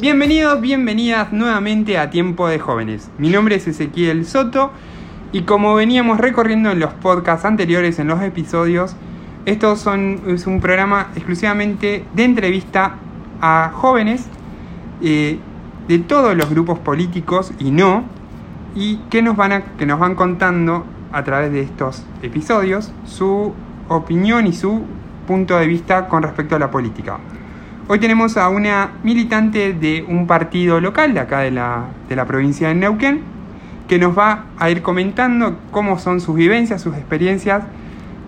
Bienvenidos, bienvenidas nuevamente a Tiempo de Jóvenes. Mi nombre es Ezequiel Soto y como veníamos recorriendo en los podcasts anteriores, en los episodios, estos son, es un programa exclusivamente de entrevista a jóvenes eh, de todos los grupos políticos y no, y que nos, van a, que nos van contando a través de estos episodios su opinión y su punto de vista con respecto a la política. Hoy tenemos a una militante de un partido local de acá de la, de la provincia de Neuquén, que nos va a ir comentando cómo son sus vivencias, sus experiencias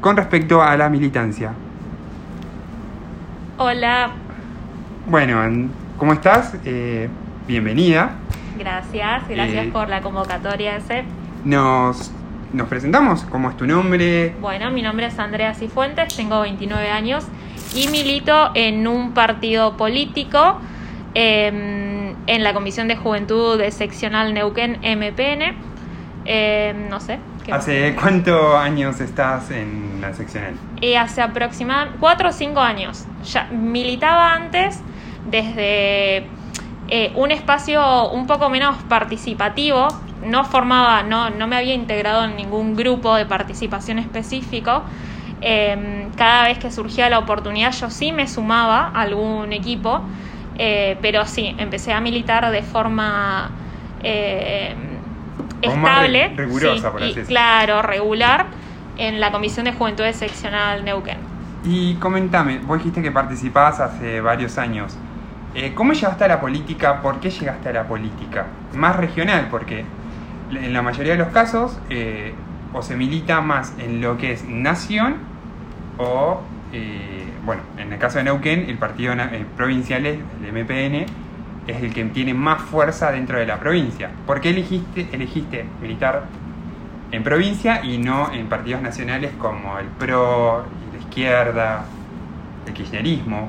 con respecto a la militancia. Hola. Bueno, ¿cómo estás? Eh, bienvenida. Gracias, gracias Eh, por la convocatoria ese. Nos, nos presentamos, ¿cómo es tu nombre? Bueno, mi nombre es Andrea Cifuentes, tengo 29 años y milito en un partido político eh, en la Comisión de Juventud de Seccional Neuquén MPN. Eh, no sé. ¿Hace cuántos años estás en la seccional? Y hace aproximadamente 4 o 5 años. Ya militaba antes desde eh, un espacio un poco menos participativo. No formaba, no, no me había integrado en ningún grupo de participación específico. Eh, cada vez que surgía la oportunidad yo sí me sumaba a algún equipo, eh, pero sí, empecé a militar de forma eh, re- estable. rigurosa, sí, por y así decirlo. Claro, regular en la Comisión de Juventudes Seccional Neuquén. Y comentame, vos dijiste que participabas hace varios años. Eh, ¿Cómo llegaste a la política? ¿Por qué llegaste a la política? Más regional, porque en la mayoría de los casos eh, o se milita más en lo que es nación o, eh, bueno, en el caso de Neuquén, el partido eh, provincial, el MPN, es el que tiene más fuerza dentro de la provincia. ¿Por qué elegiste, elegiste militar en provincia y no en partidos nacionales como el PRO, la izquierda, el kirchnerismo?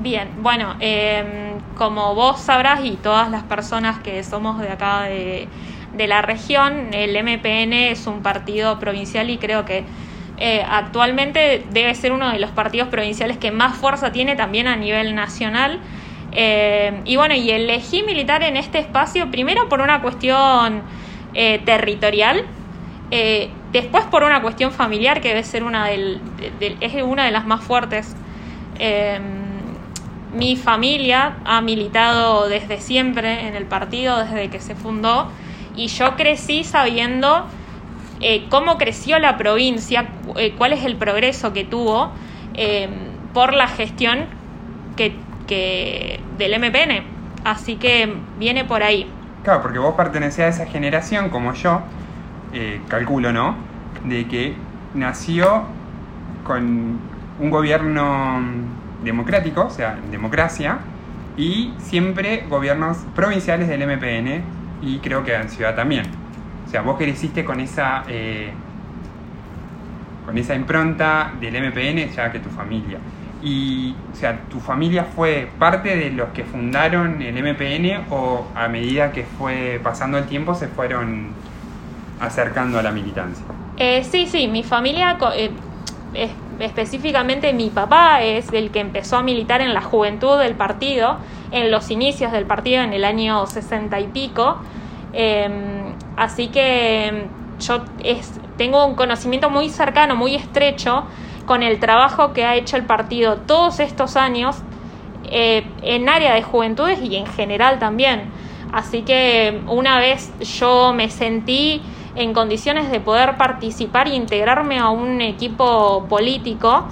Bien, bueno, eh, como vos sabrás y todas las personas que somos de acá de, de la región, el MPN es un partido provincial y creo que eh, actualmente debe ser uno de los partidos provinciales que más fuerza tiene también a nivel nacional. Eh, y bueno, y elegí militar en este espacio primero por una cuestión eh, territorial, eh, después por una cuestión familiar que debe ser una, del, de- de- es una de las más fuertes. Mi familia ha militado desde siempre en el partido, desde que se fundó, y yo crecí sabiendo eh, cómo creció la provincia, eh, cuál es el progreso que tuvo eh, por la gestión que, que del MPN. Así que viene por ahí. Claro, porque vos pertenecés a esa generación como yo, calculo, ¿no? De que nació con un gobierno democrático, o sea, democracia, y siempre gobiernos provinciales del MPN y creo que en ciudad también. O sea, vos creciste con esa eh, con esa impronta del MPN ya que tu familia. Y, o sea, ¿tu familia fue parte de los que fundaron el MPN o a medida que fue pasando el tiempo se fueron acercando a la militancia? Eh, sí, sí, mi familia, eh, es- específicamente mi papá es el que empezó a militar en la juventud del partido, en los inicios del partido en el año sesenta y pico. Eh, así que yo es- tengo un conocimiento muy cercano, muy estrecho con el trabajo que ha hecho el partido todos estos años eh, en área de juventudes y en general también. Así que una vez yo me sentí en condiciones de poder participar e integrarme a un equipo político,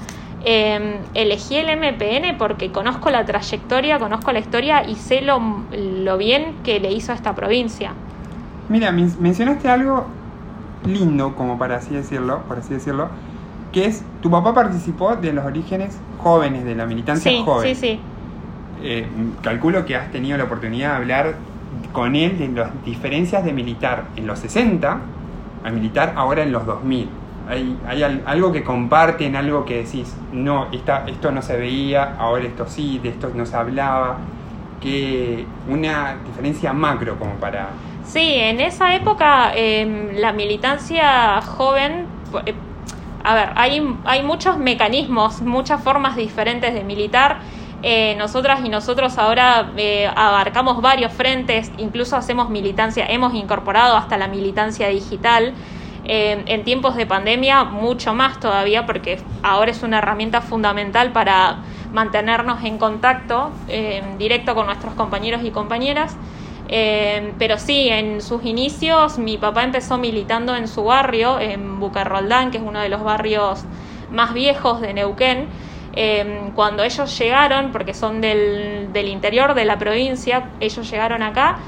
eh, elegí el MPN porque conozco la trayectoria, conozco la historia y sé lo, lo bien que le hizo a esta provincia. Mira, men- mencionaste algo lindo, como para así decirlo, por así decirlo, que es tu papá participó de los orígenes jóvenes, de la militancia Sí, joven. sí, sí. Eh, calculo que has tenido la oportunidad de hablar con él de las diferencias de militar en los 60 a militar ahora en los 2000. Hay, hay al- algo que comparten, algo que decís, no, esta, esto no se veía, ahora esto sí, de esto no se hablaba, que una diferencia macro como para... Sí, en esa época eh, la militancia joven, eh, a ver, hay, hay muchos mecanismos, muchas formas diferentes de militar. Eh, nosotras y nosotros ahora eh, abarcamos varios frentes, incluso hacemos militancia, hemos incorporado hasta la militancia digital. Eh, en tiempos de pandemia, mucho más todavía, porque ahora es una herramienta fundamental para mantenernos en contacto directo con nuestros compañeros y compañeras. pero sí, en sus inicios mi papá empezó militando en su barrio, en Bucarroldán, que es uno de los barrios más viejos de Neuquén. Em, cuando ellos llegaron, porque son del, del interior de la provincia, ellos llegaron acá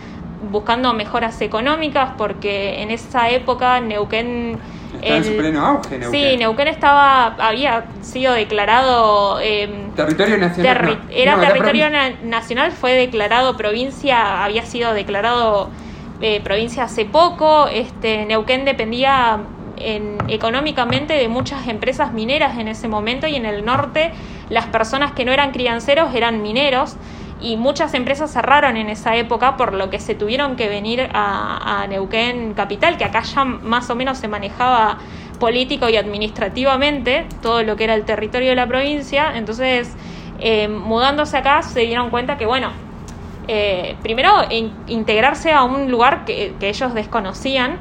buscando mejoras económicas porque en esa época Neuquén estaba en su pleno auge Neuquén. Sí, Neuquén estaba había sido declarado em, territorio nacional. era territorio nacional, fue declarado provincia, había sido declarado eh, provincia hace poco. Este Neuquén dependía económicamente de muchas empresas mineras en ese momento y en el norte las personas que no eran crianceros eran mineros y muchas empresas cerraron en esa época por lo que se tuvieron que venir a, Neuquén Capital, que acá ya más o menos se manejaba político y administrativamente todo lo que era el territorio de la provincia, entonces eh, mudándose acá se dieron cuenta que bueno, eh, primero integrarse a un lugar que ellos desconocían,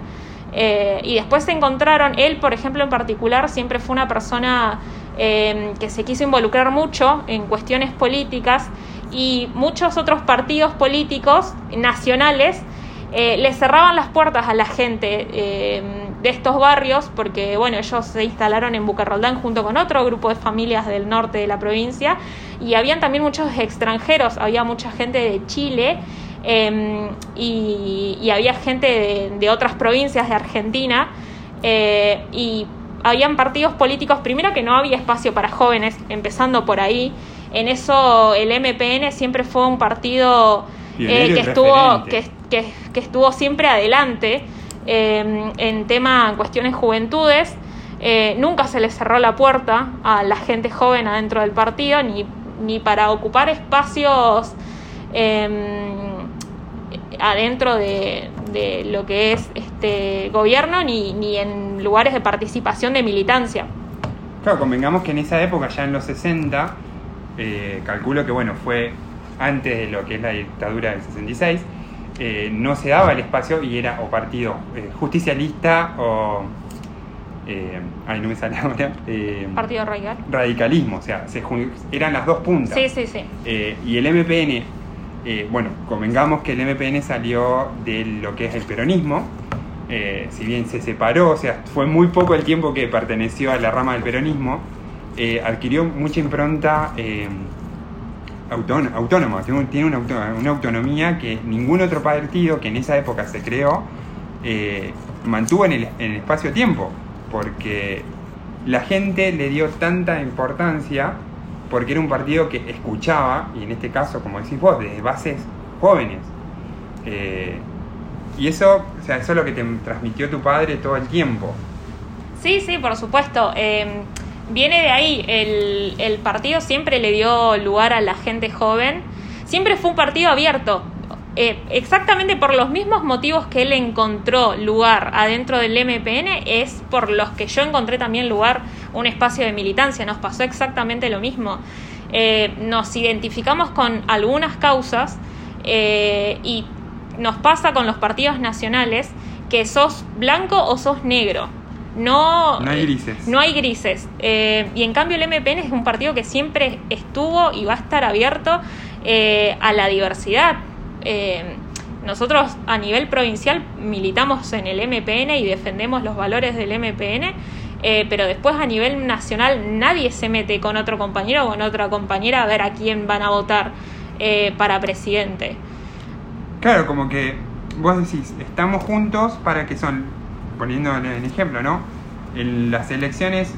eh, y después se encontraron, él por ejemplo en particular siempre fue una persona eh, que se quiso involucrar mucho en cuestiones políticas y muchos otros partidos políticos nacionales eh, le cerraban las puertas a la gente de estos barrios porque bueno ellos se instalaron en Bucarroldán junto con otro grupo de familias del norte de la provincia y habían también muchos extranjeros había mucha gente de Chile Em, y, había gente de, otras provincias de Argentina eh, y habían partidos políticos, primero que no había espacio para jóvenes, empezando por ahí. En eso el MPN siempre fue un partido eh, que, estuvo, que, que, estuvo siempre adelante em, en tema, en cuestiones juventudes. Eh, nunca se le cerró la puerta a la gente joven adentro del partido, ni, ni para ocupar espacios em, adentro de, lo que es este gobierno ni, ni en lugares de participación de militancia. Claro, convengamos que en esa época, ya en los 60, eh, calculo que bueno, fue antes de lo que es la dictadura del 66, eh, no se daba el espacio y era o partido eh, justicialista o... ay, no me sale ahora. partido radical. Radicalismo, o sea, eran las dos puntas. Sí, sí, sí. y el MPN eh, bueno, convengamos que el MPN salió de lo que es el peronismo, eh, si bien se separó, o sea, fue muy poco el tiempo que perteneció a la rama del peronismo, eh, adquirió mucha impronta autónoma, tiene, una, autonomía que ningún otro partido que en esa época se creó mantuvo en el, en el espacio-tiempo, porque la gente le dio tanta importancia porque era un partido que escuchaba, y en este caso, como decís vos, desde bases jóvenes. Eh, y eso, o sea, eso es lo que te transmitió tu padre todo el tiempo. Sí, sí, por supuesto. Em, viene de ahí. El, el partido siempre le dio lugar a la gente joven. Siempre fue un partido abierto. Eh, exactamente por los mismos motivos que él encontró lugar adentro del MPN, es por los que yo encontré también lugar un espacio de militancia. Nos pasó exactamente lo mismo. Eh, nos identificamos con algunas causas eh, y nos pasa con los partidos nacionales que sos blanco o sos negro. No, no hay grises. No hay grises. y en cambio el MPN es un partido que siempre estuvo y va a estar abierto a la diversidad eh, nosotros a nivel provincial militamos en el MPN y defendemos los valores del MPN, eh, pero después a nivel nacional nadie se mete con otro compañero o con otra compañera a ver a quién van a votar eh, para presidente. Claro, como que vos decís, estamos juntos para que son, poniendo el ejemplo, ¿no? En las elecciones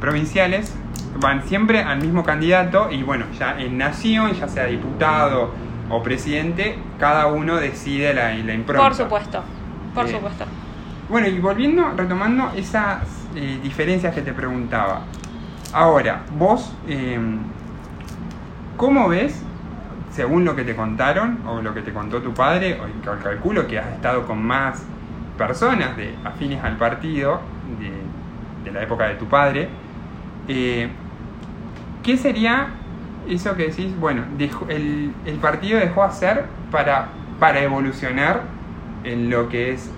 provinciales van siempre al mismo candidato y bueno, ya en nación, ya sea diputado, o presidente, cada uno decide la, la impronta. Por supuesto, por eh, supuesto. Bueno, y volviendo, retomando esas eh, diferencias que te preguntaba. Ahora, vos, em, ¿cómo ves, según lo que te contaron o lo que te contó tu padre, o calculo que has estado con más personas de, afines al partido de, la época de tu padre, eh, ¿qué sería eso que decís, bueno, el, el partido dejó hacer para, para evolucionar en lo que es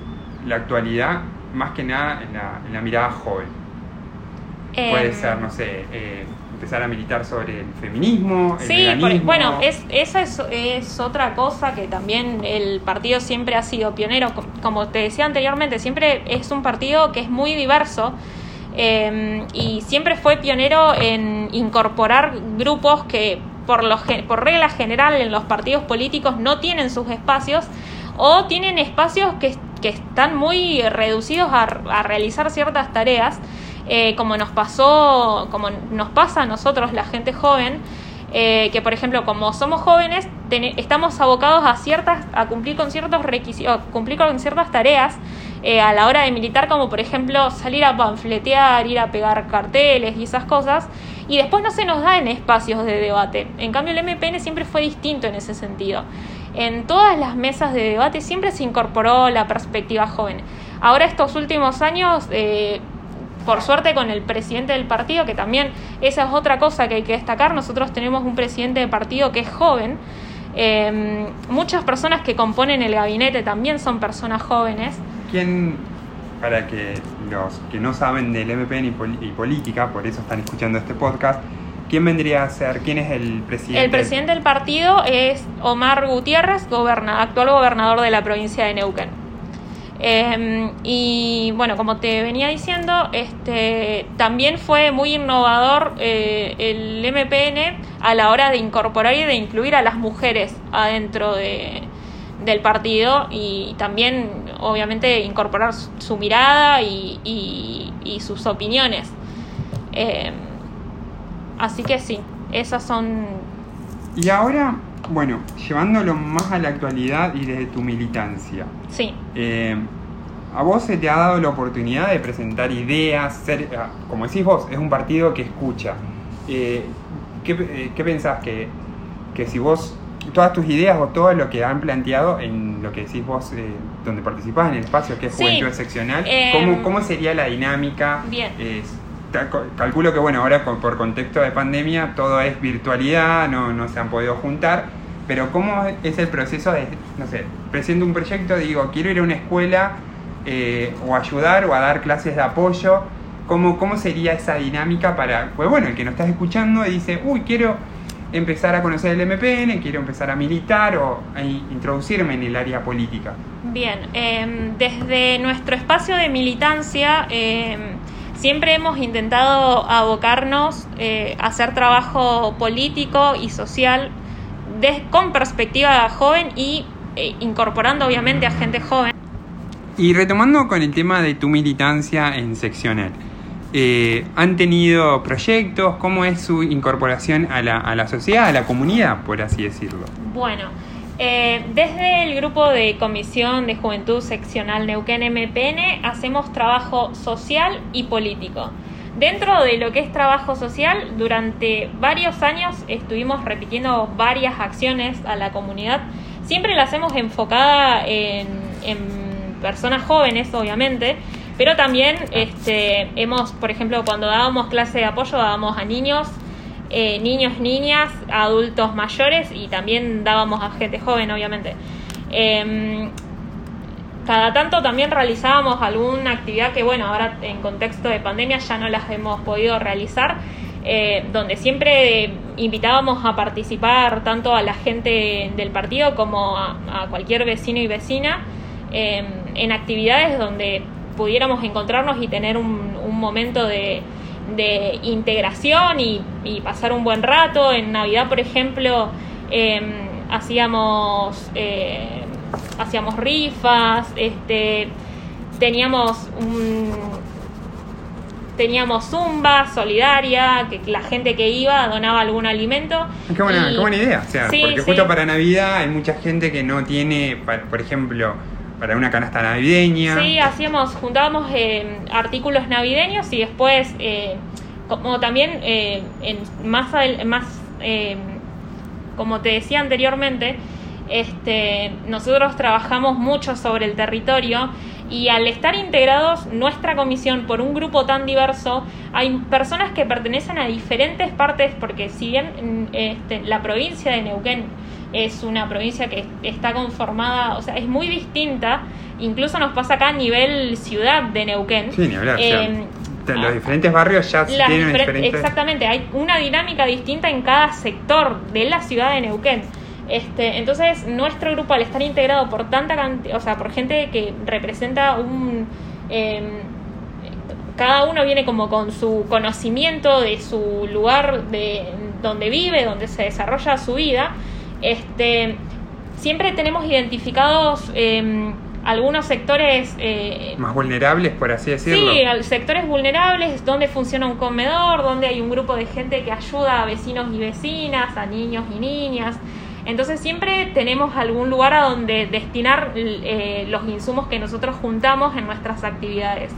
la actualidad, más que nada en la, en la mirada joven. Puede Em, ser, no sé, eh, empezar a militar sobre el feminismo, el Sí, por- veganismo. bueno, es, esa es, es otra cosa que también el partido siempre ha sido pionero. Com- Como te decía anteriormente, siempre es un partido que es muy diverso eh, y siempre fue pionero en incorporar grupos que por, lo, por regla general en los partidos políticos no tienen sus espacios o tienen espacios que, que están muy reducidos a, realizar ciertas tareas, eh, como nos pasó, como nos pasa a nosotros, la gente joven, eh, que por ejemplo, como somos jóvenes, estamos abocados a ciertas, a cumplir con ciertos requisitos, cumplir con ciertas tareas eh, a la hora de militar, como por ejemplo salir a panfletear, ir a pegar carteles y esas cosas, y después no se nos da en espacios de debate. En cambio, el MPN siempre fue distinto en ese sentido. En todas las mesas de debate siempre se incorporó la perspectiva joven. Ahora estos últimos años, eh, por suerte con el presidente del partido, que también esa es otra cosa que hay que destacar, nosotros tenemos un presidente de partido que es joven. Eh, muchas personas que componen el gabinete también son personas jóvenes. ¿Quién, para que los que no saben del MPN y, pol- y política, por eso están escuchando este podcast, ¿quién vendría a ser, quién es el presidente? El presidente del partido es Omar Gutiérrez, actual gobernador de la provincia de Neuquén. Eh, y bueno, como te venía diciendo, este también fue muy innovador eh, el MPN a la hora de incorporar y de incluir a las mujeres adentro de, del partido y también, obviamente, incorporar su, mirada y, y- y sus opiniones. Eh, así que sí, esas son Y ahora, bueno, llevándolo más a la actualidad y desde tu militancia. Sí, Eh, a vos se te ha dado la oportunidad de presentar ideas, ser, ah, como decís vos, es un partido que escucha. Eh, ¿qué, eh, qué pensás que, que si vos, todas tus ideas o todo lo que han planteado en lo que decís vos, eh, donde participás en el espacio que es Sí. Juventud Excepcional, ¿cómo, ¿cómo sería la dinámica? Bien. Calculo que bueno, ahora por contexto de pandemia todo es virtualidad, no, no se han podido juntar, pero ¿cómo es el proceso de, no sé, presento un proyecto, digo, quiero ir a una escuela eh, o ayudar o a dar clases de apoyo? ¿Cómo, ¿Cómo sería esa dinámica para, pues bueno, el que nos estás escuchando dice, uy, quiero empezar a conocer el MPN, quiero empezar a militar o a in- introducirme en el área política? bien. eh, desde nuestro espacio de militancia eh, siempre hemos intentado abocarnos eh, a hacer trabajo político y social con perspectiva joven y eh, incorporando obviamente a gente joven. Y retomando con el tema de tu militancia en seccional, eh, ¿han tenido proyectos? ¿Cómo es su incorporación a la, a la sociedad, a la comunidad, por así decirlo? Bueno, eh, desde el grupo de Comisión de Juventud Seccional Neuquén MPN hacemos trabajo social y político. Dentro de lo que es trabajo social, durante varios años estuvimos repitiendo varias acciones a la comunidad. Siempre las hemos enfocada en, en personas jóvenes, obviamente, pero también este, hemos, por ejemplo, cuando dábamos clase de apoyo, dábamos a niños, eh, niños, niñas, adultos mayores y también dábamos a gente joven, obviamente. Em, cada tanto también realizábamos alguna actividad que, bueno, ahora en contexto de pandemia ya no las hemos podido realizar, eh, donde siempre invitábamos a participar tanto a la gente del partido como a, cualquier vecino y vecina eh, en actividades donde pudiéramos encontrarnos y tener un momento de, de integración y, y pasar un buen rato. En Navidad, por ejemplo, eh, hacíamos, eh, hacíamos rifas, este, teníamos un, teníamos zumba solidaria, que la gente que iba donaba algún alimento. Qué buena, y- qué buena idea, o sea, Sí, porque sí. justo para Navidad hay mucha gente que no tiene, por ejemplo, para una canasta navideña. Sí, hacíamos, juntábamos eh, artículos navideños y después, eh, como también eh, en más, más eh, como te decía anteriormente, Este, nosotros trabajamos mucho sobre el territorio y al estar integrados nuestra comisión por un grupo tan diverso, hay personas que pertenecen a diferentes partes, porque si bien este, la provincia de Neuquén es una provincia que está conformada, o sea, es muy distinta, incluso nos pasa acá a nivel ciudad de Neuquén. Sí, ni hablar. Eh, los ah, diferentes barrios ya tienen diferentes... Exactamente, hay una dinámica distinta en cada sector de la ciudad de Neuquén. Este, entonces, nuestro grupo, al estar integrado por tanta cantidad, o sea, por gente que representa un. Em, cada uno viene como con su conocimiento de su lugar de donde vive, donde se desarrolla su vida. Este, siempre tenemos identificados em, algunos sectores... Eh, Más vulnerables, por así decirlo. Sí, sectores vulnerables, donde funciona un comedor, donde hay un grupo de gente que ayuda a vecinos y vecinas, a niños y niñas. Entonces siempre tenemos algún lugar a donde destinar eh, los insumos que nosotros juntamos en nuestras actividades.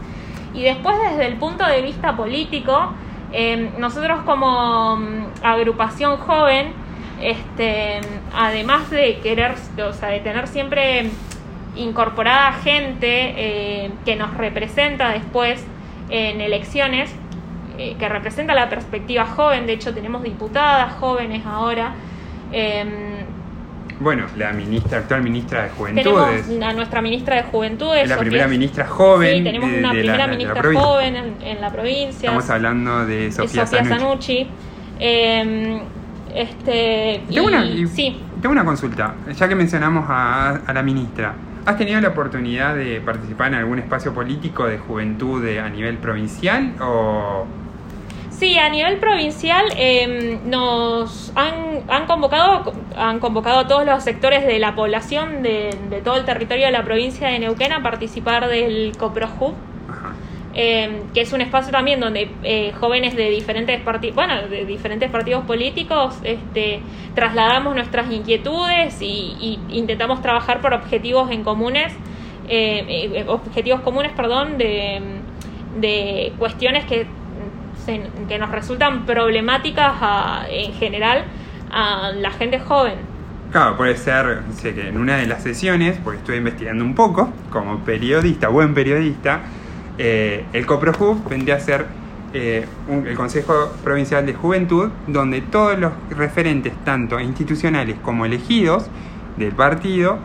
Y después desde el punto de vista político, em, nosotros como mm, agrupación joven, este, además de querer, o sea, de tener siempre incorporada gente eh, que nos representa después en elecciones, eh, que representa la perspectiva joven, de hecho tenemos diputadas jóvenes ahora, em, bueno, la ministra, actual ministra de Juventudes. Tenemos a nuestra ministra de Juventudes. Es la primera ministra joven. Sí, tenemos una primera ministra joven en, la provincia. Estamos hablando de Sofía, Sofía Sanucci. Em, este, tengo, una, sí. tengo una consulta, ya que mencionamos a, a, la ministra. ¿Has tenido la oportunidad de participar en algún espacio político de juventud a nivel provincial o, Sí, a nivel provincial em, nos han, convocado han convocado a todos los sectores de la población de, todo el territorio de la provincia de Neuquén a participar del CoproHub, eh, que es un espacio también donde eh, jóvenes de diferentes partidos, bueno, de diferentes partidos políticos, este, trasladamos nuestras inquietudes y, intentamos trabajar por objetivos en comunes, eh, objetivos comunes, perdón, de, de cuestiones que que nos resultan problemáticas en general a la gente joven. Claro, puede ser sé que en una de las sesiones, porque estoy investigando un poco, como periodista, buen periodista, eh, el CoproJuv vendría a ser eh, el Consejo Provincial de Juventud, donde todos los referentes, tanto institucionales como elegidos del partido,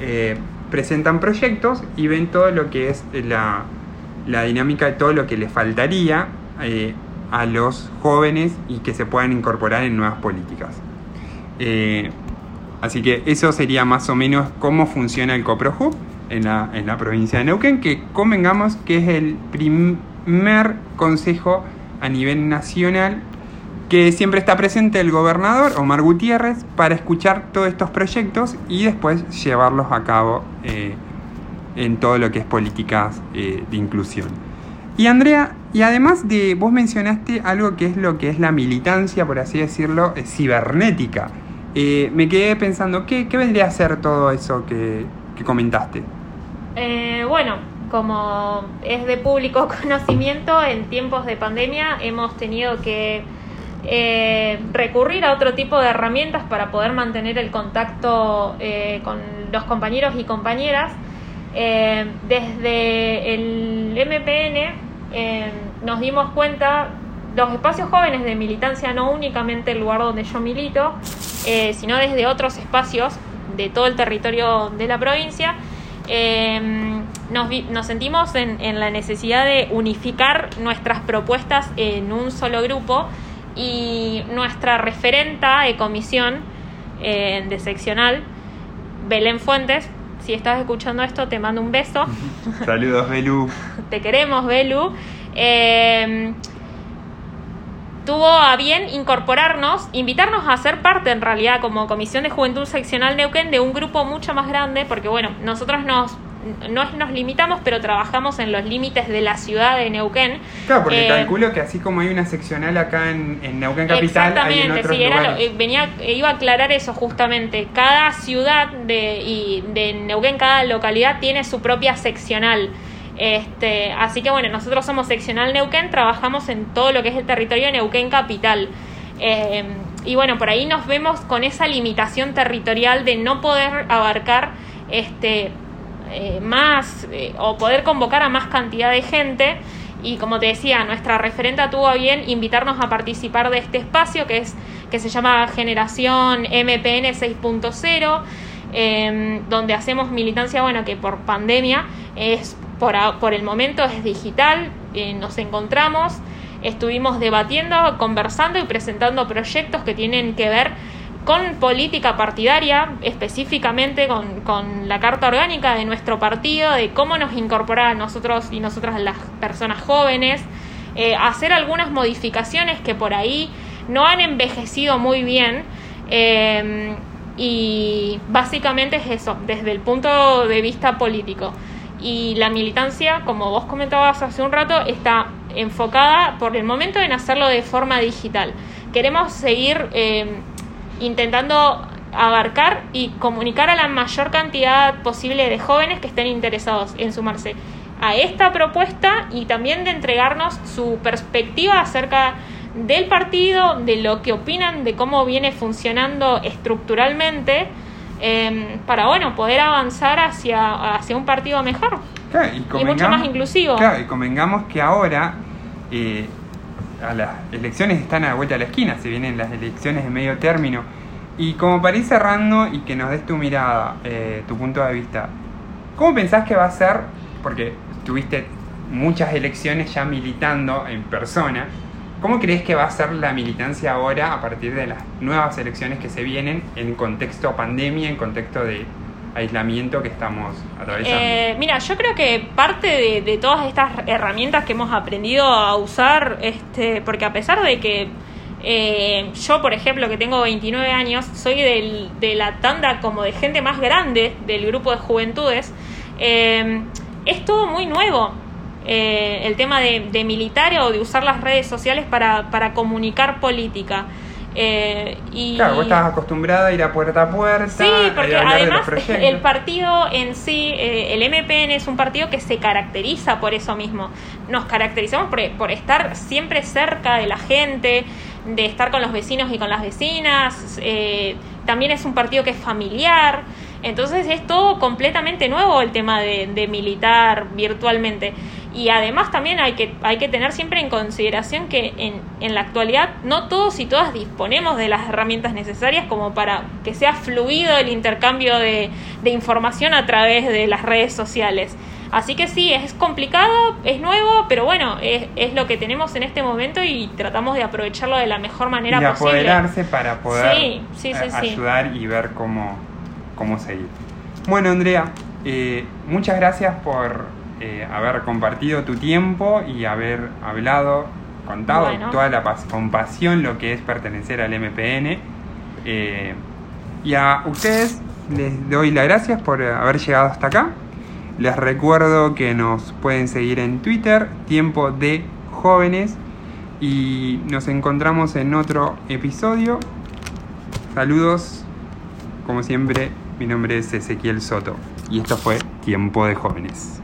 eh, presentan proyectos y ven todo lo que es la, dinámica de todo lo que les faltaría a los jóvenes y que se puedan incorporar en nuevas políticas. Así que eso sería más o menos cómo funciona el CoproHub en la, en la provincia de Neuquén, que convengamos que es el primer consejo a nivel nacional que siempre está presente el gobernador Omar Gutiérrez para escuchar todos estos proyectos y después llevarlos a cabo eh, en todo lo que es políticas de inclusión. Y Andrea, y además de, vos mencionaste algo que es lo que es la militancia, por así decirlo, eh, cibernética. Eh, me quedé pensando, ¿qué, vendría a ser todo eso que, comentaste? Eh, bueno, como es de público conocimiento, en tiempos de pandemia hemos tenido que recurrir a otro tipo de herramientas para poder mantener el contacto con los compañeros y compañeras. desde el MPN eh, nos dimos cuenta, los espacios jóvenes de militancia, no únicamente el lugar donde yo milito, eh, sino desde otros espacios de todo el territorio de la provincia, eh, nos, sentimos en, la necesidad de unificar nuestras propuestas en un solo grupo y nuestra referenta de comisión de seccional, Belén Fuentes, si estás escuchando esto, te mando un beso. Saludos, Belu. te queremos, Belu. Eh, tuvo a bien incorporarnos, invitarnos a ser parte en realidad como Comisión de Juventud Seccional Neuquén de un grupo mucho más grande, porque bueno, nosotros nos no nos limitamos, pero trabajamos en los límites de la ciudad de Neuquén. Claro, porque eh, calculo que así como hay una seccional acá en, Neuquén Capital, hay en otros sí, eh, venía, iba a aclarar eso justamente. Cada ciudad de, y de Neuquén, cada localidad tiene su propia seccional. Este, así que bueno, nosotros somos seccional Neuquén, trabajamos en todo lo que es el territorio de Neuquén Capital. Eh, y bueno, por ahí nos vemos con esa limitación territorial de no poder abarcar este, eh, más eh, o poder convocar a más cantidad de gente. Y como te decía, nuestra referenta tuvo bien invitarnos a participar de este espacio que, es, que se llama Generación MPN 6.0, em, donde hacemos militancia, bueno, que por pandemia es por, por el momento es digital, eh, nos encontramos estuvimos debatiendo, conversando y presentando proyectos que tienen que ver con política partidaria, específicamente con, la carta orgánica de nuestro partido, de cómo nos incorporar a nosotros y nosotras las personas jóvenes, eh, hacer algunas modificaciones que por ahí no han envejecido muy bien. Eh, y básicamente es eso, desde el punto de vista político. Y la militancia, como vos comentabas hace un rato, está enfocada por el momento en hacerlo de forma digital. Queremos seguir eh, intentando abarcar y comunicar a la mayor cantidad posible de jóvenes que estén interesados en sumarse a esta propuesta y también de entregarnos su perspectiva acerca del partido, de lo que opinan, de cómo viene funcionando estructuralmente, em, para bueno, poder avanzar hacia, hacia un partido mejor y, mucho más inclusivo. Claro, y convengamos que ahora eh, a las elecciones están a la vuelta de la esquina, se vienen las elecciones de medio término. Y como para ir cerrando y que nos des tu mirada, eh, tu punto de vista, ¿cómo pensás que va a ser? Porque tuviste muchas elecciones ya militando en persona. ¿Cómo crees que va a ser la militancia ahora a partir de las nuevas elecciones que se vienen en contexto pandemia, en contexto de aislamiento que estamos atravesando? Eh, mira, yo creo que parte de, todas estas herramientas que hemos aprendido a usar, este, porque a pesar de que eh, yo, por ejemplo, que tengo 29 años, soy del, de la tanda como de gente más grande del grupo de juventudes, eh, es todo muy nuevo. El tema de, de militar o de usar las redes sociales para, para comunicar política. Eh, y... Claro, vos estabas acostumbrada a ir a puerta a puerta. Sí, porque además el partido en sí, eh, el MPN es un partido que se caracteriza por eso mismo. Nos caracterizamos por, por, estar siempre cerca de la gente, de estar con los vecinos y con las vecinas. Eh, también es un partido que es familiar. Entonces es todo completamente nuevo el tema de, de militar virtualmente. Y además también hay que, hay que tener siempre en consideración que en, en la actualidad no todos y todas disponemos de las herramientas necesarias como para que sea fluido el intercambio de, de información a través de las redes sociales. Así que sí, es complicado, es nuevo, pero bueno, es, es, lo que tenemos en este momento y tratamos de aprovecharlo de la mejor manera y posible. apoderarse para poder eh, ayudar y ver cómo, cómo seguir. Bueno, Andrea, eh, muchas gracias por eh, haber compartido tu tiempo y haber hablado, contado toda la compasión lo que es pertenecer al MPN. Eh, y a ustedes les doy las gracias por haber llegado hasta acá. Les recuerdo que nos pueden seguir en Twitter, Tiempo de Jóvenes, y nos encontramos en otro episodio. Saludos, como siempre, mi nombre es Ezequiel Soto y esto fue Tiempo de Jóvenes.